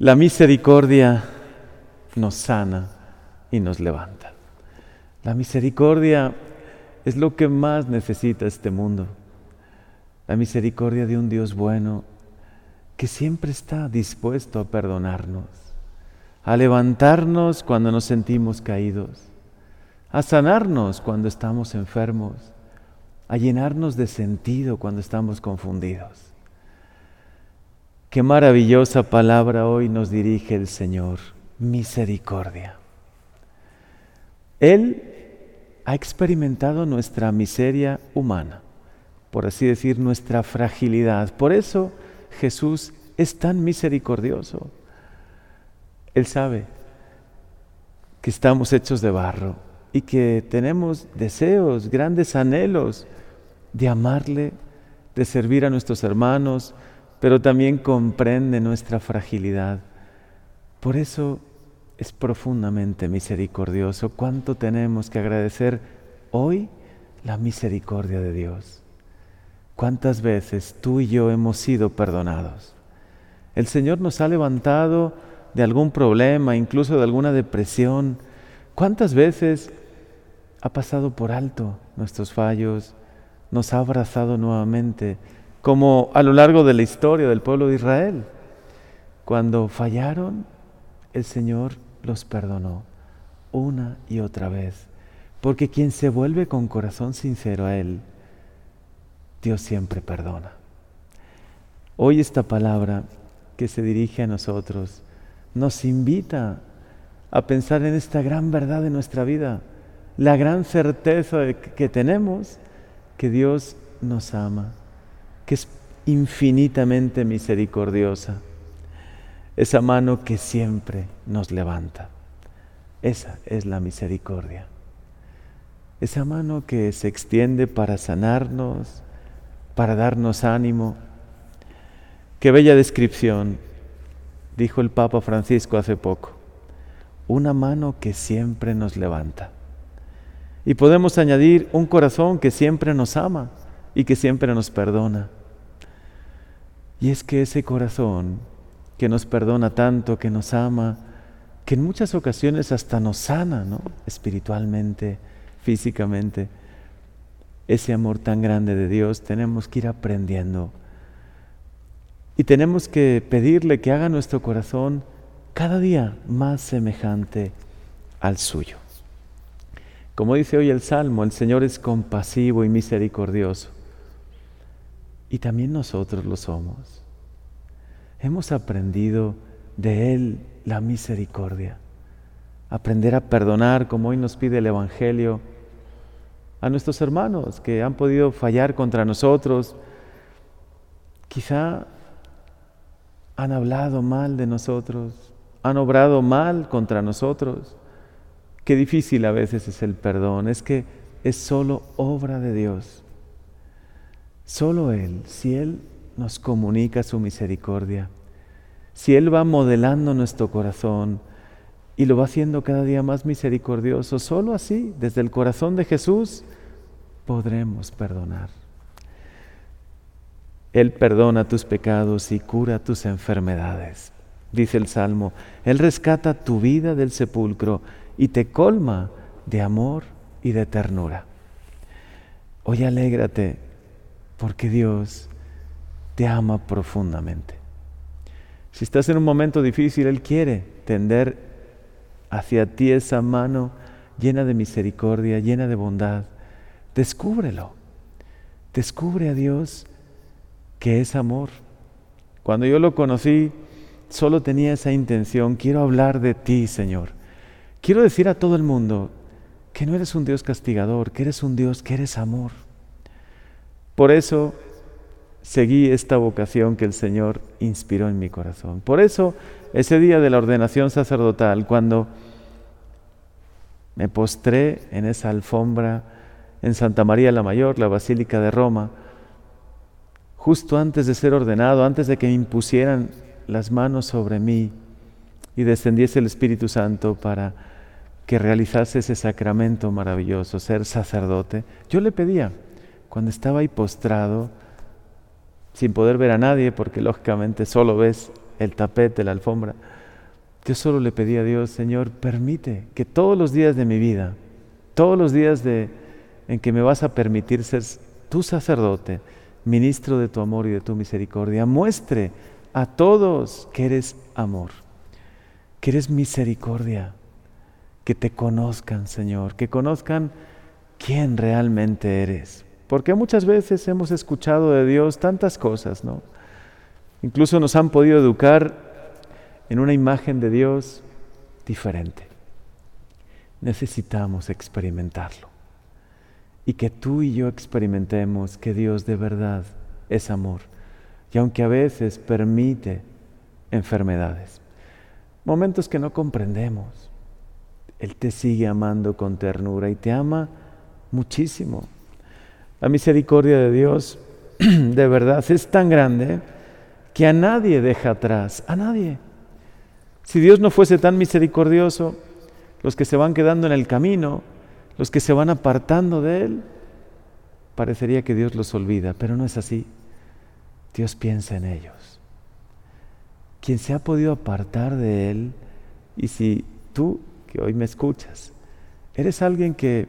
La misericordia nos sana y nos levanta. La misericordia es lo que más necesita este mundo. La misericordia de un Dios bueno que siempre está dispuesto a perdonarnos, a levantarnos cuando nos sentimos caídos, a sanarnos cuando estamos enfermos, a llenarnos de sentido cuando estamos confundidos. Qué maravillosa palabra hoy nos dirige el Señor, misericordia. Él ha experimentado nuestra miseria humana, por así decir, nuestra fragilidad. Por eso Jesús es tan misericordioso. Él sabe que estamos hechos de barro y que tenemos deseos, grandes anhelos de amarle, de servir a nuestros hermanos, pero también comprende nuestra fragilidad. Por eso es profundamente misericordioso. ¿Cuánto tenemos que agradecer hoy la misericordia de Dios? ¿Cuántas veces tú y yo hemos sido perdonados? El Señor nos ha levantado de algún problema, incluso de alguna depresión. ¿Cuántas veces ha pasado por alto nuestros fallos, nos ha abrazado nuevamente, como a lo largo de la historia del pueblo de Israel? Cuando fallaron, el Señor los perdonó una y otra vez. Porque quien se vuelve con corazón sincero a Él, Dios siempre perdona. Hoy esta palabra que se dirige a nosotros nos invita a pensar en esta gran verdad de nuestra vida, la gran certeza que tenemos que Dios nos ama, que es infinitamente misericordiosa esa mano que siempre nos levanta. Esa es la misericordia. Esa mano que se extiende para sanarnos, para darnos ánimo. Qué bella descripción, dijo el Papa Francisco hace poco. Una mano que siempre nos levanta. Y podemos añadir un corazón que siempre nos ama y que siempre nos perdona. Y es que ese corazón que nos perdona tanto, que nos ama, que en muchas ocasiones hasta nos sana, ¿no? Espiritualmente, físicamente. Ese amor tan grande de Dios tenemos que ir aprendiendo. Y tenemos que pedirle que haga nuestro corazón cada día más semejante al suyo. Como dice hoy el Salmo, el Señor es compasivo y misericordioso. Y también nosotros lo somos hemos aprendido de Él la misericordia. Aprender a perdonar como hoy nos pide el Evangelio a nuestros hermanos que han podido fallar contra nosotros. Quizá han hablado mal de nosotros, han obrado mal contra nosotros. Qué difícil a veces es el perdón, es que es solo obra de Dios. Solo Él, si Él nos comunica su misericordia. Si Él va modelando nuestro corazón y lo va haciendo cada día más misericordioso, solo así, desde el corazón de Jesús, podremos perdonar. Él perdona tus pecados y cura tus enfermedades. Dice el Salmo, Él rescata tu vida del sepulcro y te colma de amor y de ternura. Hoy alégrate porque Dios te ama profundamente. Si estás en un momento difícil, Él quiere tender hacia ti esa mano llena de misericordia, llena de bondad. Descúbrelo. Descubre a Dios que es amor. Cuando yo lo conocí, solo tenía esa intención. Quiero hablar de ti, Señor. Quiero decir a todo el mundo que no eres un Dios castigador, que eres un Dios que eres amor. Por eso seguí esta vocación que el Señor inspiró en mi corazón. Por eso, ese día de la ordenación sacerdotal, cuando me postré en esa alfombra en Santa María la Mayor, la Basílica de Roma, justo antes de ser ordenado, antes de que me impusieran las manos sobre mí y descendiese el Espíritu Santo para que realizase ese sacramento maravilloso, ser sacerdote, yo le pedía, cuando estaba ahí postrado, sin poder ver a nadie, porque lógicamente solo ves el tapete, la alfombra. Yo solo le pedí a Dios, Señor, permite que todos los días de mi vida, todos los días de, en que me vas a permitir ser tu sacerdote, ministro de tu amor y de tu misericordia, muestre a todos que eres amor, que eres misericordia, que te conozcan, Señor, que conozcan quién realmente eres. Porque muchas veces hemos escuchado de Dios tantas cosas, ¿no? Incluso nos han podido educar en una imagen de Dios diferente. Necesitamos experimentarlo. Y que tú y yo experimentemos que Dios de verdad es amor. Y aunque a veces permite enfermedades, momentos que no comprendemos, Él te sigue amando con ternura y te ama muchísimo. La misericordia de Dios de verdad es tan grande que a nadie deja atrás, a nadie. Si Dios no fuese tan misericordioso, los que se van quedando en el camino, los que se van apartando de Él, parecería que Dios los olvida, pero no es así. Dios piensa en ellos. Quien se ha podido apartar de Él, y si tú que hoy me escuchas, eres alguien que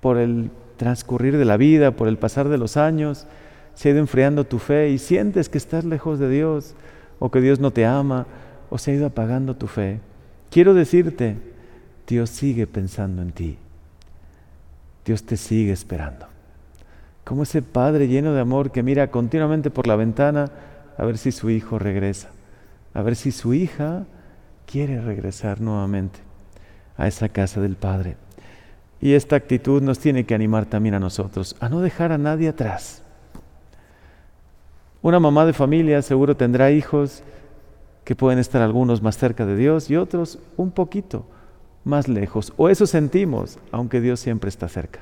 por el transcurrir de la vida, por el pasar de los años, se ha ido enfriando tu fe y sientes que estás lejos de Dios o que Dios no te ama o se ha ido apagando tu fe. Quiero decirte, Dios sigue pensando en ti. Dios te sigue esperando. Como ese padre lleno de amor que mira continuamente por la ventana a ver si su hijo regresa, a ver si su hija quiere regresar nuevamente a esa casa del Padre. Y esta actitud nos tiene que animar también a nosotros, a no dejar a nadie atrás. Una mamá de familia seguro tendrá hijos que pueden estar algunos más cerca de Dios y otros un poquito más lejos. O eso sentimos, aunque Dios siempre está cerca.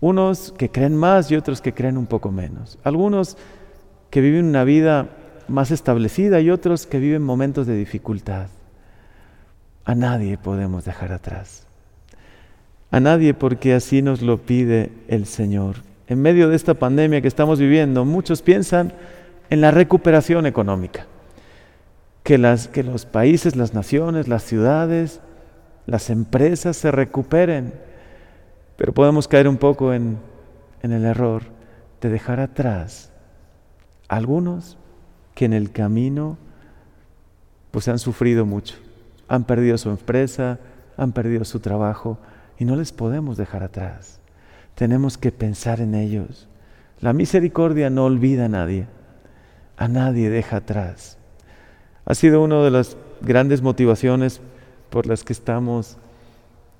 Unos que creen más y otros que creen un poco menos. Algunos que viven una vida más establecida y otros que viven momentos de dificultad. A nadie podemos dejar atrás a nadie porque así nos lo pide el Señor. En medio de esta pandemia que estamos viviendo, muchos piensan en la recuperación económica, que, las, que los países, las naciones, las ciudades, las empresas se recuperen, pero podemos caer un poco en, en el error de dejar atrás algunos que en el camino pues han sufrido mucho, han perdido su empresa, han perdido su trabajo, y no les podemos dejar atrás. Tenemos que pensar en ellos. La misericordia no olvida a nadie, a nadie deja atrás. Ha sido una de las grandes motivaciones por las que estamos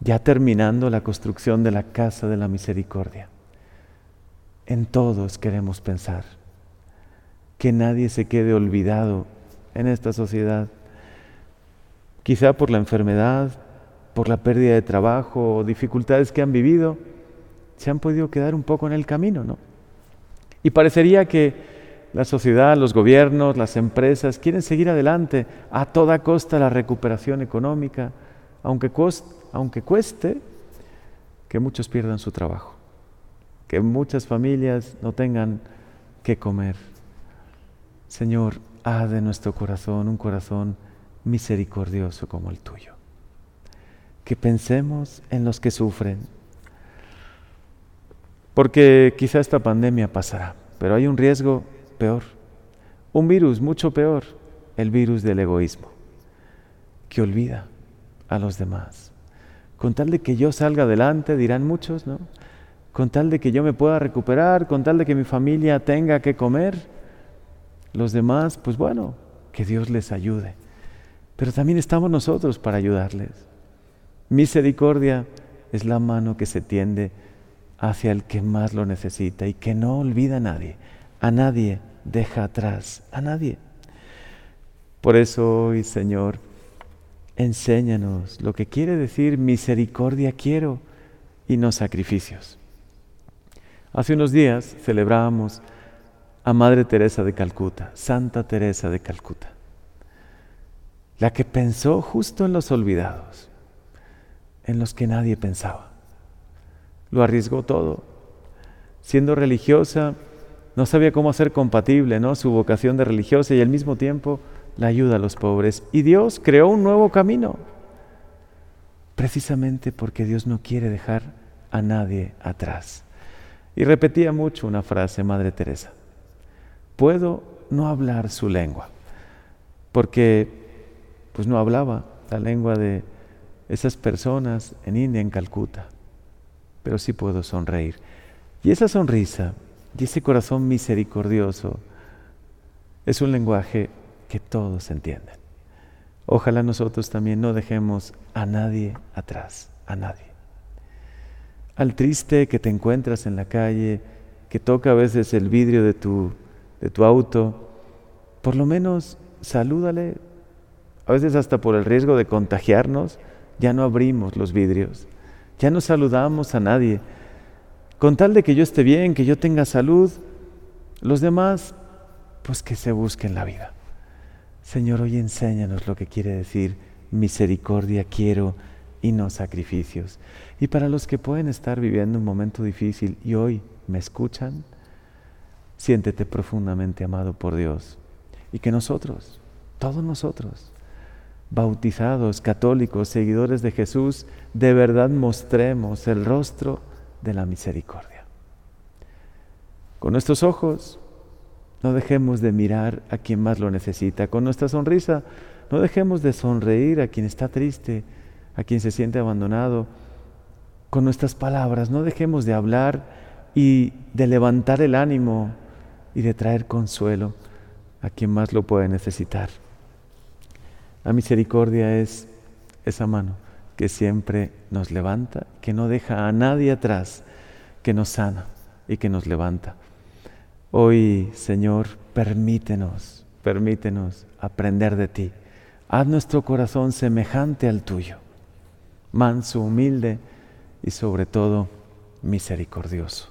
ya terminando la construcción de la casa de la misericordia. En todos queremos pensar, que nadie se quede olvidado en esta sociedad, quizá por la enfermedad, por la pérdida de trabajo o dificultades que han vivido, se han podido quedar un poco en el camino, ¿no? Y parecería que la sociedad, los gobiernos, las empresas quieren seguir adelante a toda costa la recuperación económica, aunque, aunque cueste que muchos pierdan su trabajo, que muchas familias no tengan que comer. Señor, haz de nuestro corazón un corazón misericordioso como el tuyo que pensemos en los que sufren. Porque quizá esta pandemia pasará, pero hay un riesgo peor, un virus mucho peor, el virus del egoísmo, que olvida a los demás. Con tal de que yo salga adelante, dirán muchos, ¿no? Con tal de que yo me pueda recuperar, con tal de que mi familia tenga que comer, los demás, pues bueno, que Dios les ayude. Pero también estamos nosotros para ayudarles. Misericordia es la mano que se tiende hacia el que más lo necesita y que no olvida a nadie. A nadie deja atrás, a nadie. Por eso hoy, Señor, enséñanos lo que quiere decir misericordia quiero y no sacrificios. Hace unos días celebrábamos a Madre Teresa de Calcuta, Santa Teresa de Calcuta, la que pensó justo en los olvidados en los que nadie pensaba. Lo arriesgó todo. Siendo religiosa, no sabía cómo hacer compatible ¿no? su vocación de religiosa y al mismo tiempo la ayuda a los pobres. Y Dios creó un nuevo camino, precisamente porque Dios no quiere dejar a nadie atrás. Y repetía mucho una frase, Madre Teresa, puedo no hablar su lengua, porque pues no hablaba la lengua de esas personas en India, en Calcuta, pero sí puedo sonreír. Y esa sonrisa y ese corazón misericordioso es un lenguaje que todos entienden. Ojalá nosotros también no dejemos a nadie atrás, a nadie. Al triste que te encuentras en la calle, que toca a veces el vidrio de tu, de tu auto, por lo menos salúdale. A veces hasta por el riesgo de contagiarnos, ya no abrimos los vidrios, ya no saludamos a nadie con tal de que yo esté bien, que yo tenga salud, los demás, pues que se busquen la vida. Señor, hoy enséñanos lo que quiere decir misericordia quiero y no sacrificios. Y para los que pueden estar viviendo un momento difícil y hoy me escuchan, siéntete profundamente amado por Dios. Y que nosotros, todos nosotros, bautizados, católicos, seguidores de Jesús, de verdad mostremos el rostro de la misericordia. Con nuestros ojos no dejemos de mirar a quien más lo necesita. Con nuestra sonrisa no dejemos de sonreír a quien está triste, a quien se siente abandonado. Con nuestras palabras no dejemos de hablar y de levantar el ánimo y de traer consuelo a quien más lo puede necesitar. La misericordia es esa mano que siempre nos levanta, que no deja a nadie atrás, que nos sana y que nos levanta. Hoy, Señor, permítenos, permítenos aprender de ti. Haz nuestro corazón semejante al tuyo, manso, humilde y sobre todo misericordioso.